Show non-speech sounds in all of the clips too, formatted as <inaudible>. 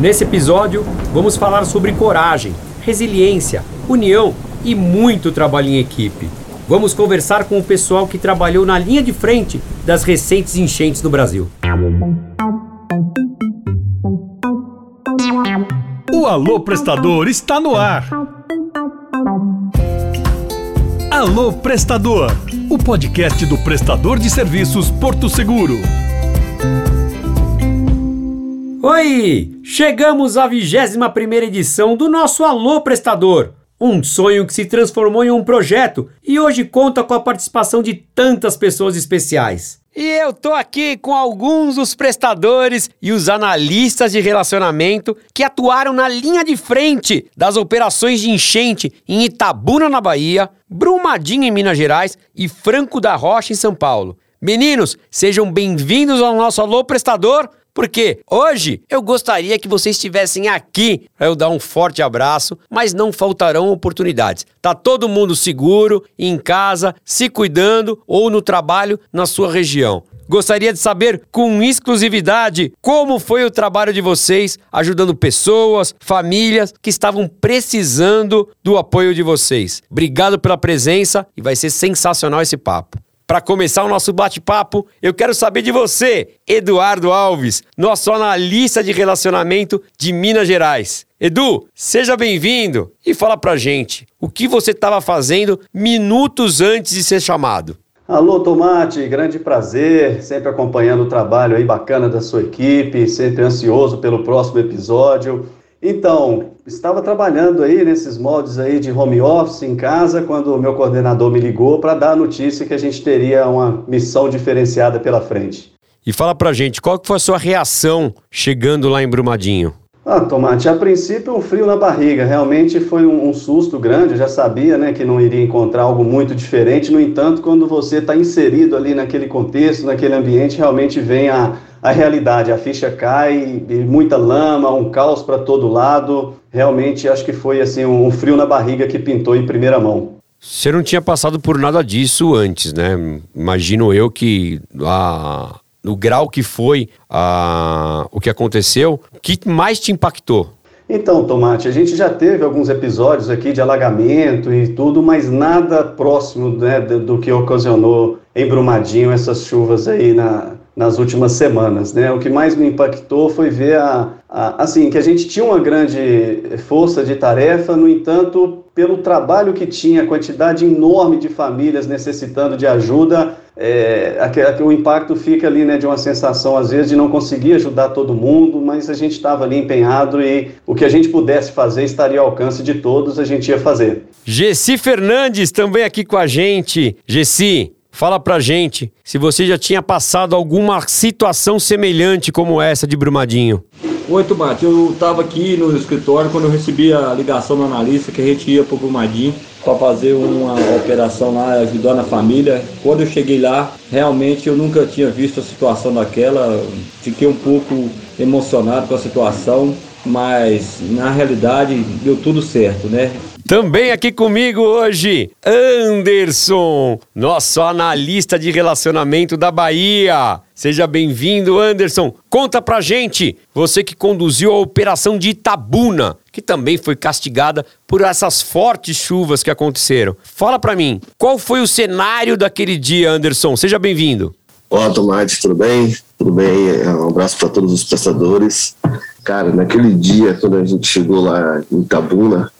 Nesse episódio, vamos falar sobre coragem, resiliência, união e muito trabalho em equipe. Vamos conversar com o pessoal que trabalhou na linha de frente das recentes enchentes no Brasil. O Alô Prestador está no ar. Alô Prestador, o podcast do prestador de serviços Porto Seguro. Oi! Chegamos à 21 primeira edição do nosso Alô Prestador. Um sonho que se transformou em um projeto e hoje conta com a participação de tantas pessoas especiais. E eu tô aqui com alguns dos prestadores e os analistas de relacionamento que atuaram na linha de frente das operações de enchente em Itabuna, na Bahia, Brumadinho, em Minas Gerais e Franco da Rocha, em São Paulo. Meninos, sejam bem-vindos ao nosso Alô Prestador, porque hoje eu gostaria que vocês estivessem aqui para eu dar um forte abraço, mas não faltarão oportunidades. Tá todo mundo seguro, em casa, se cuidando ou no trabalho na sua região. Gostaria de saber com exclusividade como foi o trabalho de vocês ajudando pessoas, famílias que estavam precisando do apoio de vocês. Obrigado pela presença e vai ser sensacional esse papo. Para começar o nosso bate-papo, eu quero saber de você, Eduardo Alves, nosso analista de relacionamento de Minas Gerais. Edu, seja bem-vindo e fala pra gente o que você estava fazendo minutos antes de ser chamado. Alô, Tomate, grande prazer, sempre acompanhando o trabalho aí bacana da sua equipe, sempre ansioso pelo próximo episódio. Então, estava trabalhando aí nesses moldes aí de home office em casa quando o meu coordenador me ligou para dar a notícia que a gente teria uma missão diferenciada pela frente. E fala pra gente, qual que foi a sua reação chegando lá em Brumadinho? Ah, Tomate, a princípio um frio na barriga, realmente foi um, um susto grande, eu já sabia né, que não iria encontrar algo muito diferente, no entanto, quando você está inserido ali naquele contexto, naquele ambiente, realmente vem a, a realidade, a ficha cai, muita lama, um caos para todo lado, realmente acho que foi assim um frio na barriga que pintou em primeira mão. Você não tinha passado por nada disso antes, né? Imagino eu que a, no grau que foi a, o que aconteceu, o que mais te impactou? Então, Tomate, a gente já teve alguns episódios aqui de alagamento e tudo, mas nada próximo né, do que ocasionou em Brumadinho essas chuvas aí na, nas últimas semanas, né? O que mais me impactou foi ver a, a, assim que a gente tinha uma grande força de tarefa, no entanto, pelo trabalho que tinha, a quantidade enorme de famílias necessitando de ajuda, é, o impacto fica ali, né, de uma sensação às vezes de não conseguir ajudar todo mundo, mas a gente estava ali empenhado e o que a gente pudesse fazer estaria ao alcance de todos, a gente ia fazer. Gessi Fernandes também aqui com a gente. Gessi, Fala pra gente se você já tinha passado alguma situação semelhante como essa de Brumadinho. Oi, Tomate. Eu estava aqui no escritório quando eu recebi a ligação do analista que a gente ia para o Brumadinho para fazer uma operação lá ajudando a família. Quando eu cheguei lá, realmente eu nunca tinha visto a situação daquela. Fiquei um pouco emocionado com a situação, mas na realidade deu tudo certo, né? Também aqui comigo hoje, Anderson, nosso analista de relacionamento da Bahia. Seja bem-vindo, Anderson. Conta pra gente, você que conduziu a operação de Itabuna, que também foi castigada por essas fortes chuvas que aconteceram. Fala pra mim, qual foi o cenário daquele dia, Anderson? Seja bem-vindo. Olá, Tomate, tudo bem? Tudo bem? Um abraço para todos os prestadores. Cara, naquele dia, quando a gente chegou lá em Itabuna,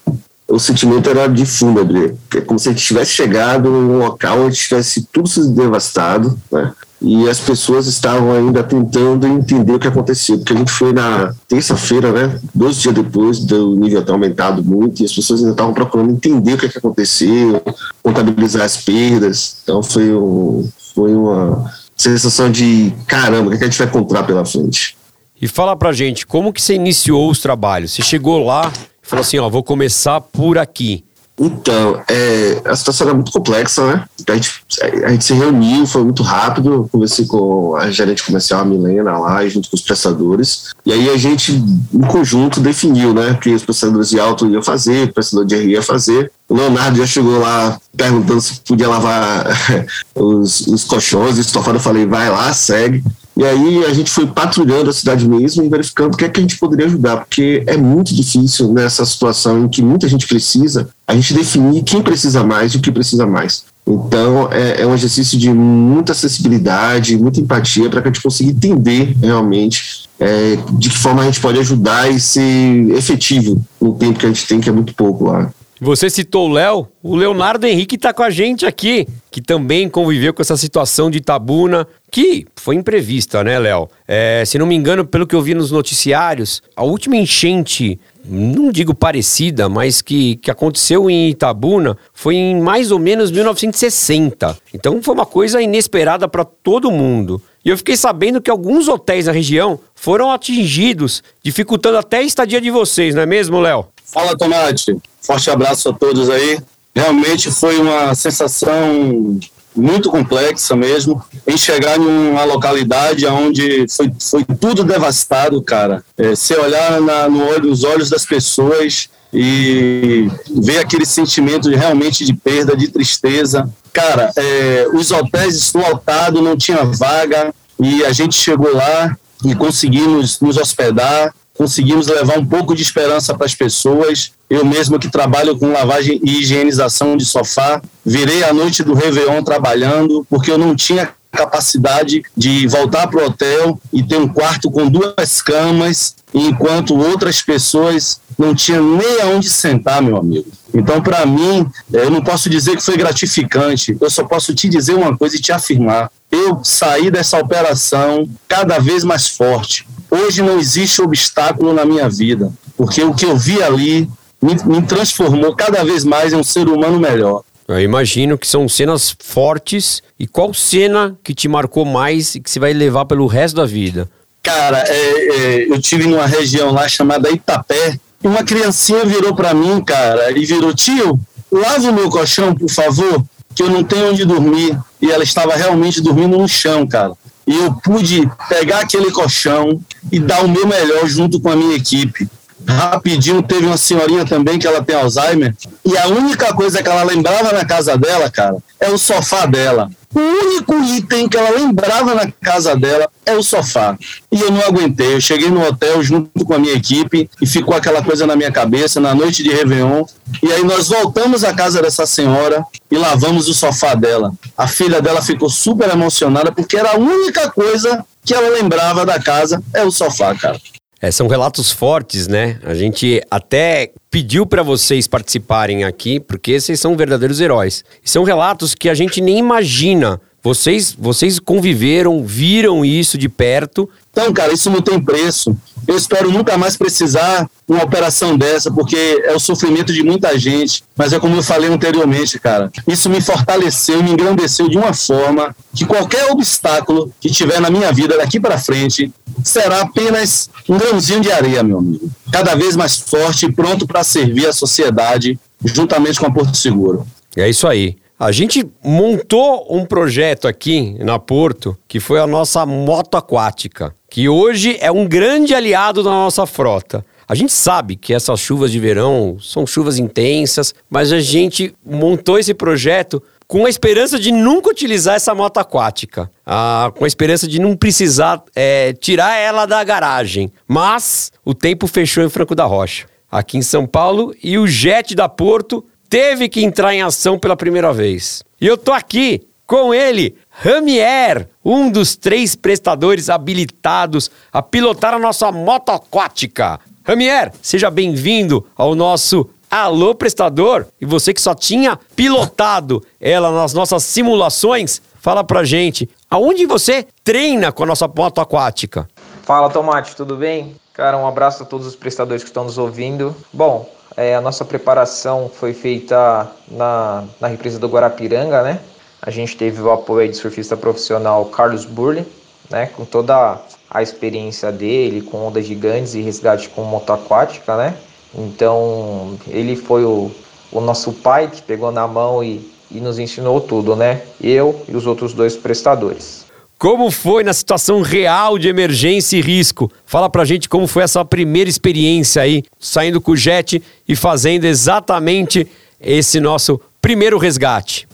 o sentimento era de fúnebre, é como se a gente tivesse chegado num local onde tivesse tudo sido devastado, né? E as pessoas estavam ainda tentando entender o que aconteceu, porque a gente foi na terça-feira, né? Dois dias depois do nível ter aumentado muito, e as pessoas ainda estavam procurando entender o que, é que aconteceu, contabilizar as perdas. Então foi, um, foi uma sensação de caramba, o que, é que a gente vai encontrar pela frente. E fala pra gente, como que você iniciou os trabalhos? Você chegou lá, falou assim, ó, vou começar por aqui. Então, é, a situação era muito complexa, né? A gente, a gente se reuniu, foi muito rápido. Conversei com a gerente comercial, a Milena, lá, junto com os prestadores. E aí a gente, em conjunto, definiu, né? Que os prestadores de auto iam fazer, o prestador de RI ia fazer. O Leonardo já chegou lá perguntando se podia lavar <laughs> os, os colchões, estofado. Eu falei, vai lá, segue. E aí a gente foi patrulhando a cidade mesmo e verificando o que é que a gente poderia ajudar, porque é muito difícil nessa situação em que muita gente precisa, a gente definir quem precisa mais e o que precisa mais. Então é, é um exercício de muita acessibilidade, muita empatia para que a gente consiga entender realmente é, de que forma a gente pode ajudar e ser efetivo no tempo que a gente tem, que é muito pouco lá. Você citou o Léo, o Leonardo Henrique está com a gente aqui, que também conviveu com essa situação de Tabuna, que foi imprevista, né, Léo? É, se não me engano, pelo que eu vi nos noticiários, a última enchente, não digo parecida, mas que, que aconteceu em Itabuna foi em mais ou menos 1960. Então foi uma coisa inesperada para todo mundo. E eu fiquei sabendo que alguns hotéis da região foram atingidos, dificultando até a estadia de vocês, não é mesmo, Léo? Fala, Tomate. Forte abraço a todos aí. Realmente foi uma sensação muito complexa mesmo, em chegar em uma localidade onde foi, foi tudo devastado, cara. É, você olhar na, no olho, nos olhos das pessoas e ver aquele sentimento de, realmente de perda, de tristeza. Cara, é, os hotéis lotados, não tinha vaga, e a gente chegou lá e conseguimos nos hospedar conseguimos levar um pouco de esperança para as pessoas. Eu mesmo que trabalho com lavagem e higienização de sofá, virei a noite do Réveillon trabalhando, porque eu não tinha capacidade de voltar para o hotel e ter um quarto com duas camas, enquanto outras pessoas não tinham nem aonde sentar, meu amigo. Então, para mim, eu não posso dizer que foi gratificante, eu só posso te dizer uma coisa e te afirmar. Eu saí dessa operação cada vez mais forte, Hoje não existe obstáculo na minha vida, porque o que eu vi ali me, me transformou cada vez mais em um ser humano melhor. Eu imagino que são cenas fortes. E qual cena que te marcou mais e que você vai levar pelo resto da vida? Cara, é, é, eu tive numa região lá chamada Itapé. E uma criancinha virou para mim, cara, e virou: tio, lava o meu colchão, por favor, que eu não tenho onde dormir. E ela estava realmente dormindo no chão, cara e eu pude pegar aquele colchão e dar o meu melhor junto com a minha equipe. Rapidinho teve uma senhorinha também que ela tem Alzheimer e a única coisa que ela lembrava na casa dela, cara, é o sofá dela. O único item que ela lembrava na casa dela é o sofá. E eu não aguentei. Eu cheguei no hotel junto com a minha equipe e ficou aquela coisa na minha cabeça na noite de Réveillon. E aí nós voltamos à casa dessa senhora e lavamos o sofá dela. A filha dela ficou super emocionada porque era a única coisa que ela lembrava da casa é o sofá, cara. É, são relatos fortes, né? A gente até pediu para vocês participarem aqui, porque vocês são verdadeiros heróis. São relatos que a gente nem imagina. Vocês, vocês conviveram, viram isso de perto. Então, cara, isso não tem preço. Eu espero nunca mais precisar de uma operação dessa, porque é o sofrimento de muita gente. Mas é como eu falei anteriormente, cara. Isso me fortaleceu, me engrandeceu de uma forma que qualquer obstáculo que tiver na minha vida daqui para frente será apenas um grãozinho de areia, meu amigo. Cada vez mais forte e pronto para servir a sociedade juntamente com a Porto Seguro. É isso aí. A gente montou um projeto aqui na Porto, que foi a nossa moto aquática, que hoje é um grande aliado da nossa frota. A gente sabe que essas chuvas de verão são chuvas intensas, mas a gente montou esse projeto com a esperança de nunca utilizar essa moto aquática, ah, com a esperança de não precisar é, tirar ela da garagem. Mas o tempo fechou em Franco da Rocha, aqui em São Paulo, e o jet da Porto teve que entrar em ação pela primeira vez. E eu tô aqui com ele, Ramier, um dos três prestadores habilitados a pilotar a nossa moto aquática. Ramier, seja bem-vindo ao nosso Alô Prestador. E você que só tinha pilotado ela nas nossas simulações, fala pra gente, aonde você treina com a nossa moto aquática? Fala Tomate, tudo bem? Cara, um abraço a todos os prestadores que estão nos ouvindo. Bom, é, a nossa preparação foi feita na, na represa do Guarapiranga, né? A gente teve o apoio do surfista profissional Carlos Burle, né? Com toda a experiência dele, com ondas gigantes e resgate com moto aquática, né? Então, ele foi o, o nosso pai que pegou na mão e, e nos ensinou tudo, né? Eu e os outros dois prestadores. Como foi na situação real de emergência e risco? Fala pra gente como foi essa primeira experiência aí, saindo com o jet e fazendo exatamente esse nosso primeiro resgate.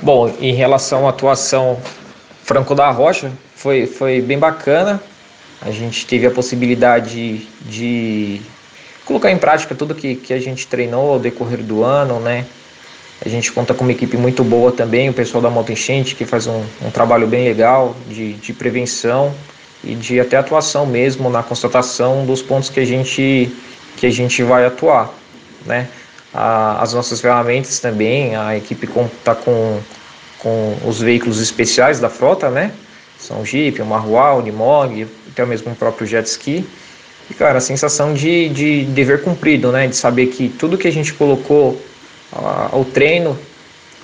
Bom, em relação à atuação Franco da Rocha, foi, foi bem bacana. A gente teve a possibilidade de colocar em prática tudo que, que a gente treinou ao decorrer do ano, né? A gente conta com uma equipe muito boa também, o pessoal da Moto Enchente, que faz um, um trabalho bem legal de, de prevenção e de até atuação mesmo na constatação dos pontos que a gente, que a gente vai atuar, né? A, as nossas ferramentas também, a equipe está com, com os veículos especiais da frota, né? São Jeep, o Marruá, o Nimog, até mesmo o próprio jet ski. E, cara, a sensação de, de dever cumprido, né? De saber que tudo que a gente colocou o treino,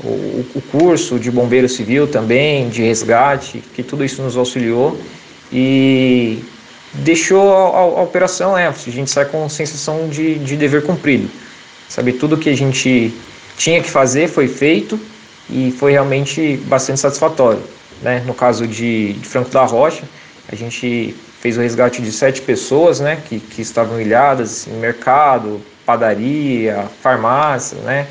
o, o, curso de bombeiro civil também, de resgate, que tudo isso nos auxiliou e deixou a, a, a operação, é, a gente sai com sensação de, de dever cumprido. Sabe, tudo que a gente tinha que fazer foi feito e foi realmente bastante satisfatório. Né? No caso de, de Franco da Rocha, a gente fez o resgate de sete pessoas né, que, que estavam ilhadas em mercado, padaria, farmácia, né?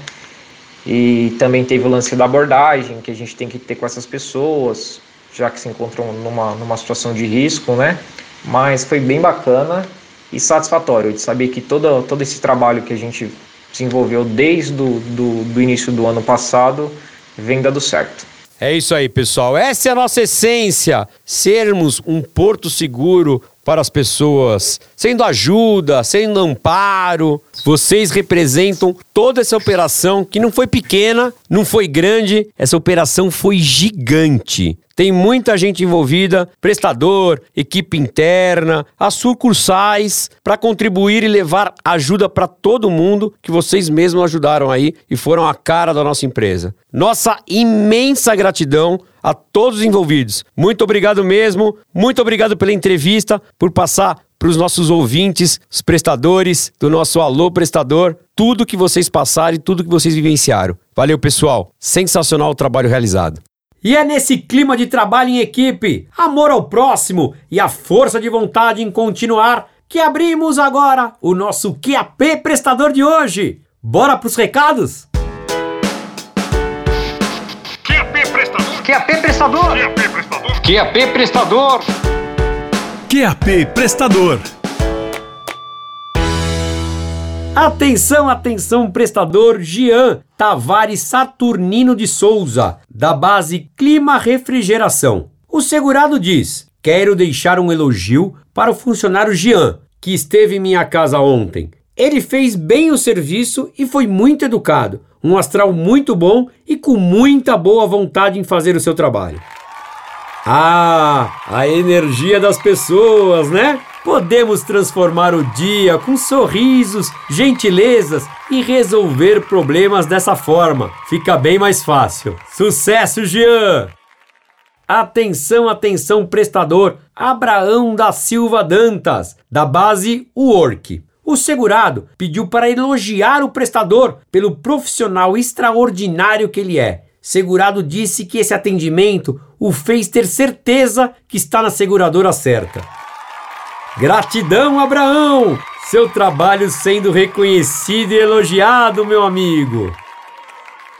E também teve o lance da abordagem, que a gente tem que ter com essas pessoas, já que se encontram numa, numa situação de risco, né? Mas foi bem bacana e satisfatório de saber que todo, todo esse trabalho que a gente desenvolveu desde do, do, do início do ano passado vem dando certo. É isso aí, pessoal. Essa é a nossa essência: sermos um porto seguro para as pessoas, sendo ajuda, sendo amparo. Vocês representam toda essa operação que não foi pequena, não foi grande, essa operação foi gigante. Tem muita gente envolvida, prestador, equipe interna, as sucursais, para contribuir e levar ajuda para todo mundo que vocês mesmos ajudaram aí e foram a cara da nossa empresa. Nossa imensa gratidão a todos os envolvidos. Muito obrigado mesmo, muito obrigado pela entrevista, por passar para os nossos ouvintes, os prestadores do nosso Alô Prestador, tudo que vocês passaram e tudo que vocês vivenciaram. Valeu, pessoal. Sensacional o trabalho realizado. E é nesse clima de trabalho em equipe, amor ao próximo e a força de vontade em continuar que abrimos agora o nosso QAP prestador de hoje. Bora pros recados? QAP prestador. QAP prestador. QAP prestador. QAP prestador. QAP prestador. Atenção, atenção, prestador Jean Tavares Saturnino de Souza, da base Clima Refrigeração. O segurado diz: Quero deixar um elogio para o funcionário Jean, que esteve em minha casa ontem. Ele fez bem o serviço e foi muito educado, um astral muito bom e com muita boa vontade em fazer o seu trabalho. Ah, a energia das pessoas, né? Podemos transformar o dia com sorrisos, gentilezas e resolver problemas dessa forma. Fica bem mais fácil. Sucesso, Jean! Atenção, atenção, prestador Abraão da Silva Dantas, da base Work. O segurado pediu para elogiar o prestador pelo profissional extraordinário que ele é. Segurado disse que esse atendimento o fez ter certeza que está na seguradora certa. Gratidão, Abraão! Seu trabalho sendo reconhecido e elogiado, meu amigo.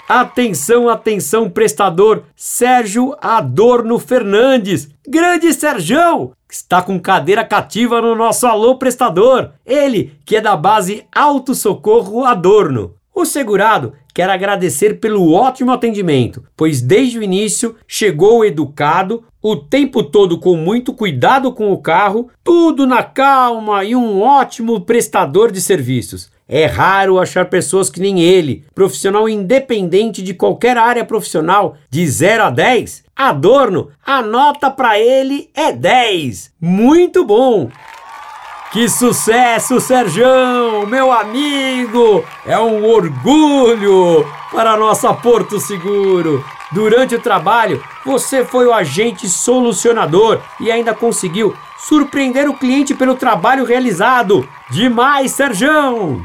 Atenção, atenção, prestador Sérgio Adorno Fernandes. Grande Serjão! Está com cadeira cativa no nosso Alô Prestador. Ele, que é da base Auto Socorro Adorno. O segurado quer agradecer pelo ótimo atendimento, pois desde o início chegou educado, o tempo todo com muito cuidado com o carro, tudo na calma e um ótimo prestador de serviços. É raro achar pessoas que nem ele, profissional independente de qualquer área profissional, de 0 a 10. Adorno, a nota para ele é 10. Muito bom! Que sucesso, Serjão, meu amigo! É um orgulho para a nossa Porto Seguro. Durante o trabalho, você foi o agente solucionador e ainda conseguiu surpreender o cliente pelo trabalho realizado. Demais, Serjão!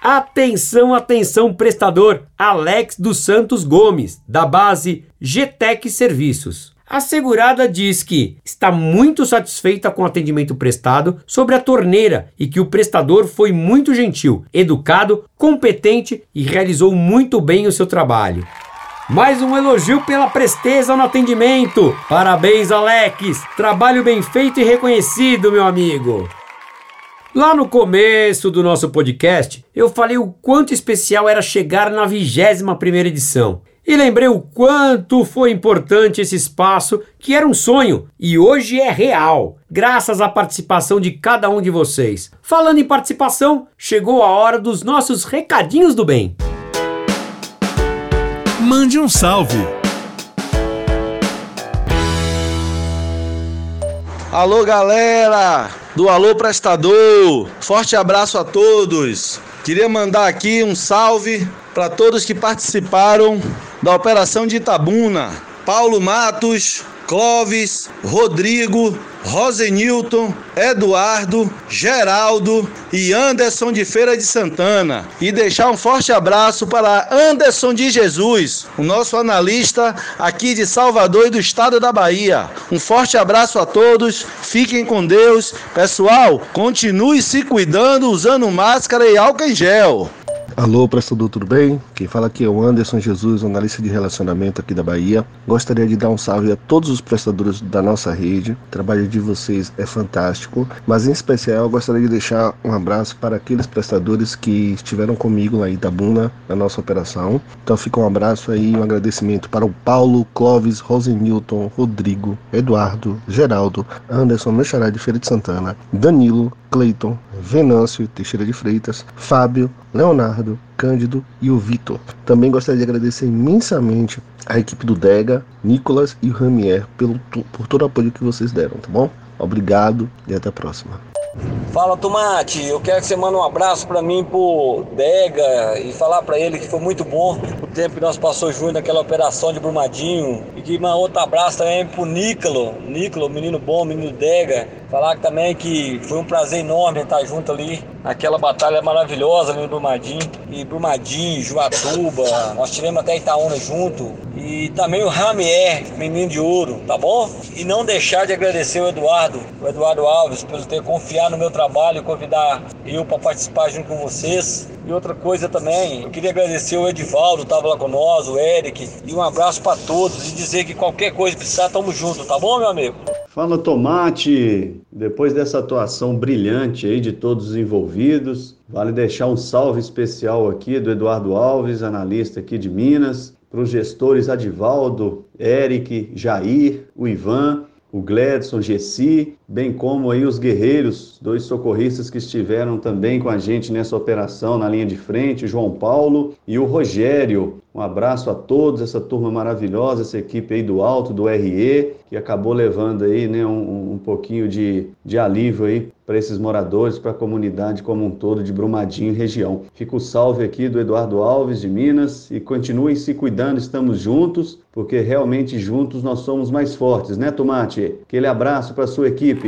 Atenção, atenção, prestador Alex dos Santos Gomes, da base GTEC Serviços. A segurada diz que está muito satisfeita com o atendimento prestado sobre a torneira e que o prestador foi muito gentil, educado, competente e realizou muito bem o seu trabalho. Mais um elogio pela presteza no atendimento. Parabéns, Alex. Trabalho bem feito e reconhecido, meu amigo. Lá no começo do nosso podcast, eu falei o quanto especial era chegar na 21 primeira edição. E lembrei o quanto foi importante esse espaço, que era um sonho e hoje é real, graças à participação de cada um de vocês. Falando em participação, chegou a hora dos nossos recadinhos do bem. Mande um salve. Alô, galera do Alô Prestador. Forte abraço a todos. Queria mandar aqui um salve para todos que participaram da Operação de Itabuna. Paulo Matos, Clóvis, Rodrigo, Rosenilton, Eduardo, Geraldo e Anderson de Feira de Santana. E deixar um forte abraço para Anderson de Jesus, o nosso analista aqui de Salvador e do estado da Bahia. Um forte abraço a todos, fiquem com Deus. Pessoal, continue se cuidando usando máscara e álcool em gel. Alô, prestador, tudo bem? Quem fala aqui é o Anderson Jesus, analista de relacionamento aqui da Bahia. Gostaria de dar um salve a todos os prestadores da nossa rede. O trabalho de vocês é fantástico, mas em especial gostaria de deixar um abraço para aqueles prestadores que estiveram comigo lá em Itabuna, na nossa operação. Então fica um abraço aí, um agradecimento para o Paulo, Clóvis, Rosenilton, Rodrigo, Eduardo, Geraldo, Anderson, meu xará de Feira de Santana, Danilo, Cleiton, Venâncio Teixeira de Freitas, Fábio, Leonardo, Cândido e o Vitor. Também gostaria de agradecer imensamente a equipe do Dega, Nicolas e o Ramier pelo, por todo o apoio que vocês deram, tá bom? Obrigado e até a próxima. Fala Tomate, eu quero que você mande um abraço para mim pro Dega e falar para ele que foi muito bom o tempo que nós passou junto naquela operação de Brumadinho e que um outro abraço também pro Nicolo, Nicolo, menino bom, menino Dega, falar também que foi um prazer enorme estar junto ali naquela batalha maravilhosa ali no Brumadinho e Brumadinho, Juatuba, nós tivemos até Itaúna junto e também o Ramier, menino de ouro, tá bom? E não deixar de agradecer o Eduardo, o Eduardo Alves, por ter confiado no meu trabalho convidar eu para participar junto com vocês. E outra coisa também, eu queria agradecer o Edivaldo, estava lá nós, o Eric, e um abraço para todos e dizer que qualquer coisa precisar, tamo junto, tá bom, meu amigo? Fala Tomate, depois dessa atuação brilhante aí de todos os envolvidos, vale deixar um salve especial aqui do Eduardo Alves, analista aqui de Minas, para os gestores Adivaldo, Eric, Jair, o Ivan, o Gledson, Gessi, bem como aí os guerreiros, dois socorristas que estiveram também com a gente nessa operação na linha de frente, João Paulo e o Rogério. Um abraço a todos, essa turma maravilhosa, essa equipe aí do Alto, do RE, que acabou levando aí né, um, um pouquinho de, de alívio aí para esses moradores, para a comunidade como um todo de Brumadinho e região. Fica o salve aqui do Eduardo Alves de Minas e continuem se cuidando, estamos juntos, porque realmente juntos nós somos mais fortes, né, Tomate? Aquele abraço para sua equipe.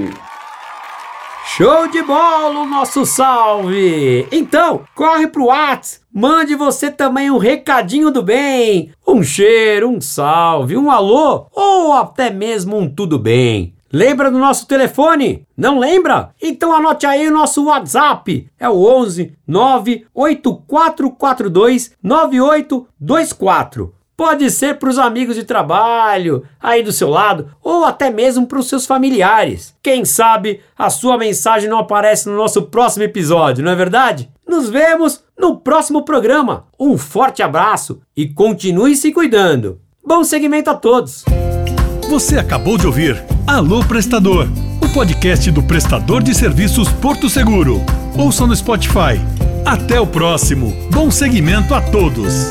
Show de bola o nosso salve! Então, corre pro Whats, mande você também um recadinho do bem, um cheiro, um salve, um alô ou até mesmo um tudo bem. Lembra do nosso telefone? Não lembra? Então anote aí o nosso WhatsApp. É o 11 98442 9824. Pode ser para os amigos de trabalho, aí do seu lado, ou até mesmo para os seus familiares. Quem sabe a sua mensagem não aparece no nosso próximo episódio, não é verdade? Nos vemos no próximo programa. Um forte abraço e continue se cuidando. Bom segmento a todos. Você acabou de ouvir Alô Prestador, o podcast do prestador de serviços Porto Seguro. Ouça no Spotify. Até o próximo. Bom segmento a todos.